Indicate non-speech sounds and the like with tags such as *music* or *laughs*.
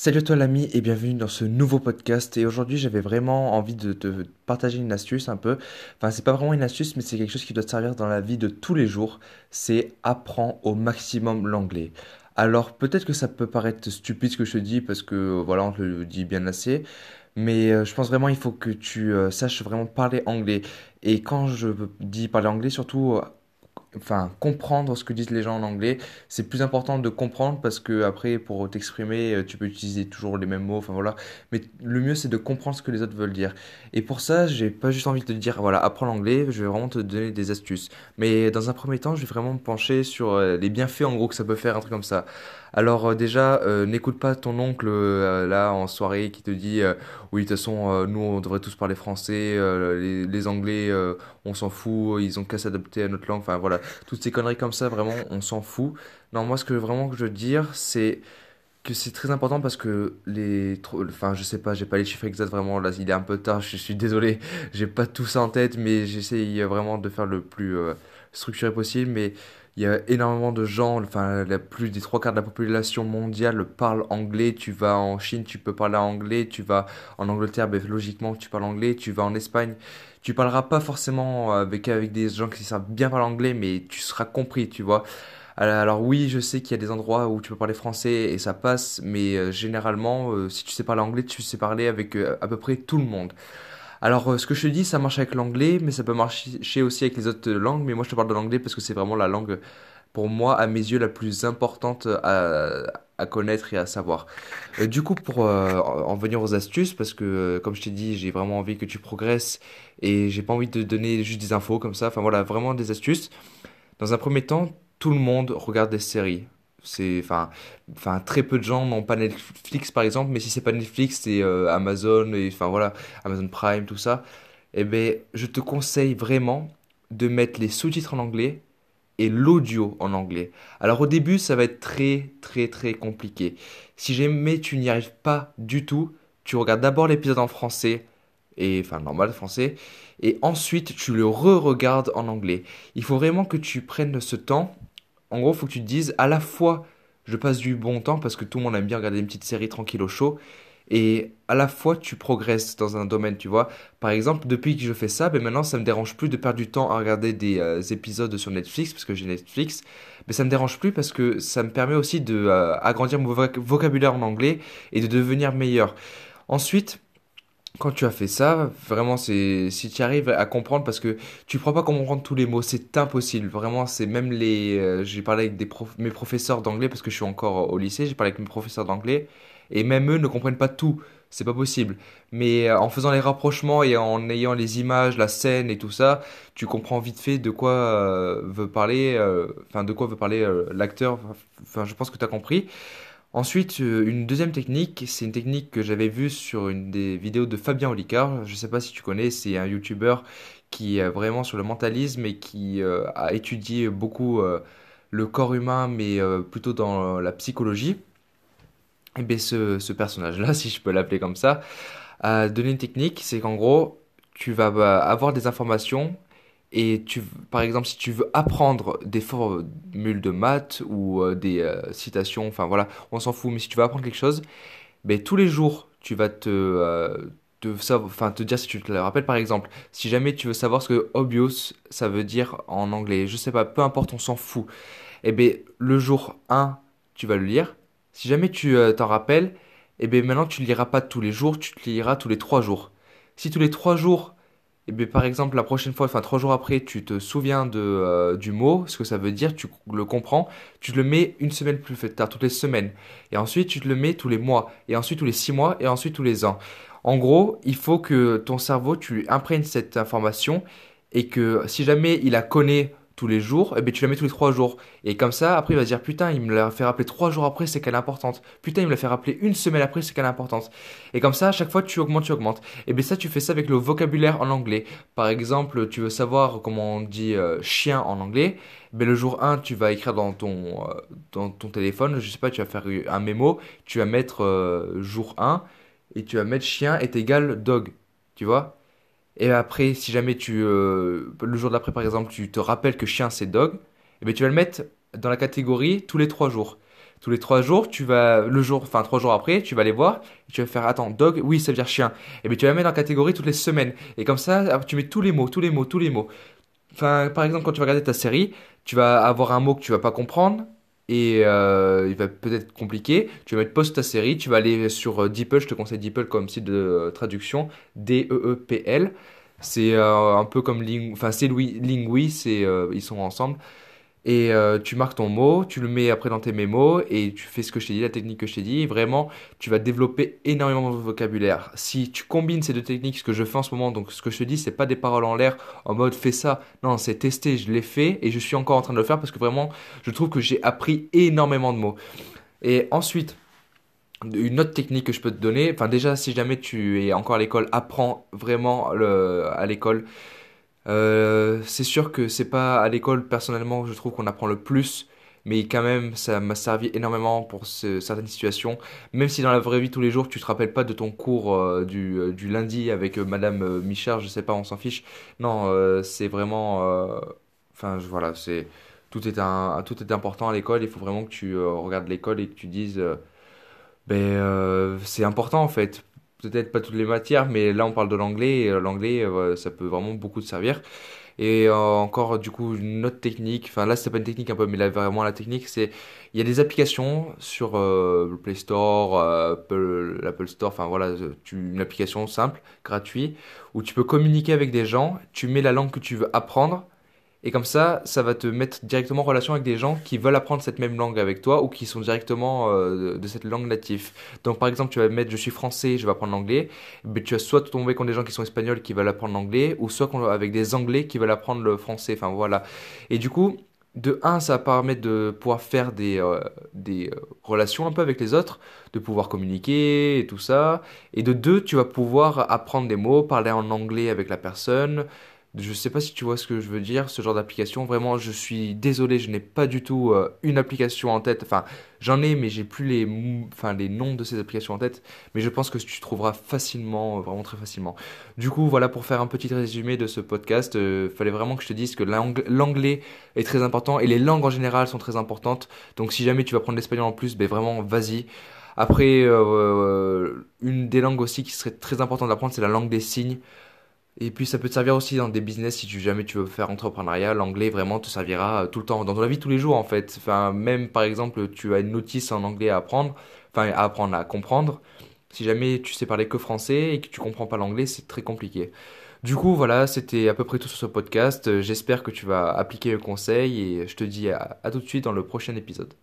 Salut à toi l'ami et bienvenue dans ce nouveau podcast. Et aujourd'hui j'avais vraiment envie de te partager une astuce un peu, enfin c'est pas vraiment une astuce mais c'est quelque chose qui doit te servir dans la vie de tous les jours, c'est apprends au maximum l'anglais. Alors peut-être que ça peut paraître stupide ce que je te dis parce que voilà on te le dit bien assez, mais euh, je pense vraiment il faut que tu euh, saches vraiment parler anglais. Et quand je dis parler anglais surtout enfin comprendre ce que disent les gens en anglais. C'est plus important de comprendre parce que après pour t'exprimer euh, tu peux utiliser toujours les mêmes mots enfin voilà. Mais le mieux c'est de comprendre ce que les autres veulent dire. Et pour ça j'ai pas juste envie de te dire voilà apprends l'anglais je vais vraiment te donner des astuces. Mais dans un premier temps je vais vraiment me pencher sur euh, les bienfaits en gros que ça peut faire un truc comme ça. Alors euh, déjà, n'écoute pas ton oncle là en soirée qui te dit oui de toute façon nous on devrait tous parler français, les, les, Anglais on s'en fout, ils ont qu'à s'adapter à notre langue, enfin voilà, toutes ces conneries comme ça vraiment on s'en fout. Non moi ce que vraiment que je veux dire c'est que c'est très important parce que les enfin je sais pas j'ai pas les chiffres exacts vraiment là il est un peu tard *laughs* je suis désolé j'ai pas tout ça en tête mais j'essaye vraiment de faire le plus structuré possible mais il y a énormément de gens, enfin, plus des trois quarts de la population mondiale parle anglais. Tu vas en Chine, tu peux parler anglais. Tu vas en Angleterre, ben, logiquement, tu parles anglais. Tu vas en Espagne, tu parleras pas forcément avec, avec des gens qui savent bien parler anglais, mais tu seras compris, tu vois. Alors oui, je sais qu'il y a des endroits où tu peux parler français et ça passe, mais euh, généralement, euh, si tu sais parler anglais, tu sais parler avec euh, à peu près tout le monde. Alors, euh, ce que je te dis, ça marche avec l'anglais, mais ça peut marcher aussi avec les autres langues. Mais moi, je te parle de l'anglais parce que c'est vraiment la langue, pour moi, à mes yeux, la plus importante à, à connaître et à savoir. Euh, du coup, pour euh, en venir aux astuces, parce que, comme je t'ai dit, j'ai vraiment envie que tu progresses et j'ai pas envie de donner juste des infos comme ça. Enfin, voilà, vraiment des astuces. Dans un premier temps, tout le monde regarde des séries. C'est, enfin, enfin, très peu de gens n'ont pas Netflix par exemple, mais si c'est pas Netflix, c'est euh, Amazon et enfin voilà, Amazon Prime, tout ça. Eh ben, je te conseille vraiment de mettre les sous-titres en anglais et l'audio en anglais. Alors au début, ça va être très très très compliqué. Si jamais tu n'y arrives pas du tout, tu regardes d'abord l'épisode en français et enfin normal français et ensuite tu le re-regardes en anglais. Il faut vraiment que tu prennes ce temps en gros, faut que tu te dises à la fois je passe du bon temps parce que tout le monde aime bien regarder une petite série tranquille au chaud et à la fois tu progresses dans un domaine, tu vois. Par exemple, depuis que je fais ça, ben maintenant ça me dérange plus de perdre du temps à regarder des euh, épisodes sur Netflix parce que j'ai Netflix, mais ça me dérange plus parce que ça me permet aussi de euh, agrandir mon vocabulaire en anglais et de devenir meilleur. Ensuite, quand tu as fait ça, vraiment, c'est si tu arrives à comprendre, parce que tu ne pourras pas comprendre tous les mots, c'est impossible. Vraiment, c'est même les. Euh, j'ai parlé avec des mes professeurs d'anglais, parce que je suis encore au lycée, j'ai parlé avec mes professeurs d'anglais, et même eux ne comprennent pas tout. C'est pas possible. Mais euh, en faisant les rapprochements et en ayant les images, la scène et tout ça, tu comprends vite fait de quoi euh, veut parler, enfin de quoi veut parler l'acteur. Enfin, je pense que tu as compris. Ensuite, euh, une deuxième technique, c'est une technique que j'avais vue sur une des vidéos de Fabien Olicard. Je ne sais pas si tu connais, c'est un YouTuber qui est vraiment sur le mentalisme et qui euh, a étudié beaucoup euh, le corps humain, mais plutôt dans la psychologie. Et bien ce, personnage-là, *laughs* si je peux l'appeler comme ça, a donné une technique, c'est qu'en gros, tu vas bah, avoir des informations et tu, par exemple, si tu veux apprendre des formules de maths ou euh, des euh, citations, enfin voilà, on s'en fout, mais si tu veux apprendre quelque chose, ben, tous les jours, tu vas te, euh, enfin, te dire si tu te le rappelles. Par exemple, si jamais tu veux savoir ce que obvious, ça veut dire en anglais, je sais pas, peu importe, on s'en fout. Et eh ben, le jour 1, tu vas le lire. Si jamais tu t'en rappelles, et eh ben, maintenant, tu ne liras pas tous les jours, tu te liras tous les 3 jours. Si tous les 3 jours, et bien, par exemple, la prochaine fois, enfin trois jours après, tu te souviens de, euh, du mot, ce que ça veut dire, tu le comprends, tu te le mets une semaine plus tard, toutes les semaines. Et ensuite, tu te le mets tous les mois, et ensuite tous les six mois, et ensuite tous les ans. En gros, il faut que ton cerveau, tu imprègnes cette information, et que si jamais il la connaît tous les jours, et eh bien tu la mets tous les trois jours. Et comme ça, après, il va se dire Putain, il me l'a fait rappeler trois jours après, c'est qu'elle est importante. Putain, il me l'a fait rappeler une semaine après, c'est qu'elle est importante. Et comme ça, à chaque fois, tu augmentes, tu augmentes. Et bien ça, tu fais ça avec le vocabulaire en anglais. Par exemple, tu veux savoir comment on dit euh, chien en anglais. Ben, le jour 1, tu vas écrire dans ton, euh, dans ton téléphone, je sais pas, tu vas faire un mémo, tu vas mettre euh, jour 1 et tu vas mettre chien est égal dog. Tu vois? Et après, si jamais tu, euh, le jour d'après par exemple, tu te rappelles que chien c'est dog, et eh bien tu vas le mettre dans la catégorie tous les trois jours. Tous les trois jours, tu vas, le jour, enfin trois jours après, tu vas aller voir et tu vas faire, attends, dog, oui, ça veut dire chien. Et bien tu vas mettre en catégorie toutes les semaines. Et comme ça, tu mets tous les mots, tous les mots, tous les mots. Enfin, par exemple, quand tu vas regarder ta série, tu vas avoir un mot que tu vas pas comprendre et euh, il va peut-être être compliqué. Tu vas mettre post ta série, tu vas aller sur euh, DeepL, je te conseille DeepL comme site de euh, traduction, D-E-E-P-L. C'est un peu comme Ling... enfin, c'est Lingui, c'est, ils sont ensemble. Et tu marques ton mot, tu le mets après dans tes mémos et tu fais ce que je t'ai dit, la technique que je t'ai dit. Vraiment, tu vas développer énormément de vocabulaire. Si tu combines ces deux techniques, ce que je fais en ce moment, donc ce que je te dis, c'est pas des paroles en l'air en mode fais ça. Non, c'est testé, je l'ai fait et je suis encore en train de le faire parce que vraiment, je trouve que j'ai appris énormément de mots. Et ensuite, une autre technique que je peux te donner, enfin déjà si jamais tu es encore à l'école, apprends vraiment à l'école. Euh, c'est sûr que c'est pas à l'école personnellement je trouve qu'on apprend le plus, mais quand même ça m'a servi énormément pour certaines situations. Même si dans la vraie vie tous les jours tu te rappelles pas de ton cours euh, du, euh, du, lundi avec Madame Michard, je sais pas, on s'en fiche. Non, c'est vraiment, enfin voilà, c'est tout est tout est important à l'école. Il faut vraiment que tu regardes l'école et que tu dises, ben c'est important en fait peut-être pas toutes les matières, mais là on parle de l'anglais, et euh, l'anglais euh, ça peut vraiment beaucoup te servir. Et euh, encore du coup une autre technique, enfin là c'est pas une technique un peu, mais là vraiment la technique c'est il y a des applications sur le Play Store, Apple, l'Apple Store, enfin voilà, tu, une application simple, gratuite, où tu peux communiquer avec des gens, tu mets la langue que tu veux apprendre et comme ça, ça va te mettre directement en relation avec des gens qui veulent apprendre cette même langue avec toi ou qui sont directement euh, de cette langue native. Donc par exemple, tu vas mettre je suis français, je vais apprendre l'anglais. Mais tu vas soit tomber contre des gens qui sont espagnols qui veulent apprendre l'anglais ou soit avec des anglais qui veulent apprendre le français. Enfin voilà. Et du coup, de un, ça va permettre de pouvoir faire des, euh, des euh, relations un peu avec les autres, de pouvoir communiquer et tout ça. Et de deux, tu vas pouvoir apprendre des mots, parler en anglais avec la personne. Je sais pas si tu vois ce que je veux dire, ce genre d'application. Vraiment, je suis désolé, je n'ai pas du tout euh, une application en tête. Enfin, j'en ai, mais j'ai plus les, enfin, les noms de ces applications en tête. Mais je pense que tu trouveras facilement, euh, vraiment très facilement. Du coup, voilà pour faire un petit résumé de ce podcast. Euh, fallait vraiment que je te dise que l'anglais est très important et les langues en général sont très importantes. Donc, si jamais tu vas prendre l'espagnol en plus, ben vraiment, vas-y. Après, une des langues aussi qui serait très importante d'apprendre, c'est la langue des signes. Et puis ça peut te servir aussi dans des business si tu, jamais tu veux faire entrepreneuriat. L'anglais vraiment te servira tout le temps, dans la vie tous les jours en fait. Enfin, même par exemple, tu as une notice en anglais à apprendre, enfin à apprendre à comprendre. Si jamais tu sais parler que français et que tu comprends pas l'anglais, c'est très compliqué. Du coup, voilà, c'était à peu près tout sur ce podcast. J'espère que tu vas appliquer le conseil et je te dis à tout de suite dans le prochain épisode.